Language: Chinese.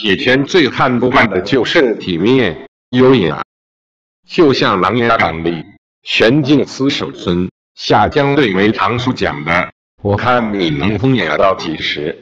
铁拳最看不惯的就是体面、优雅，就像《狼琊榜》里玄镜司守村下江对梅长叔讲的：“我看你能风雅到几时？”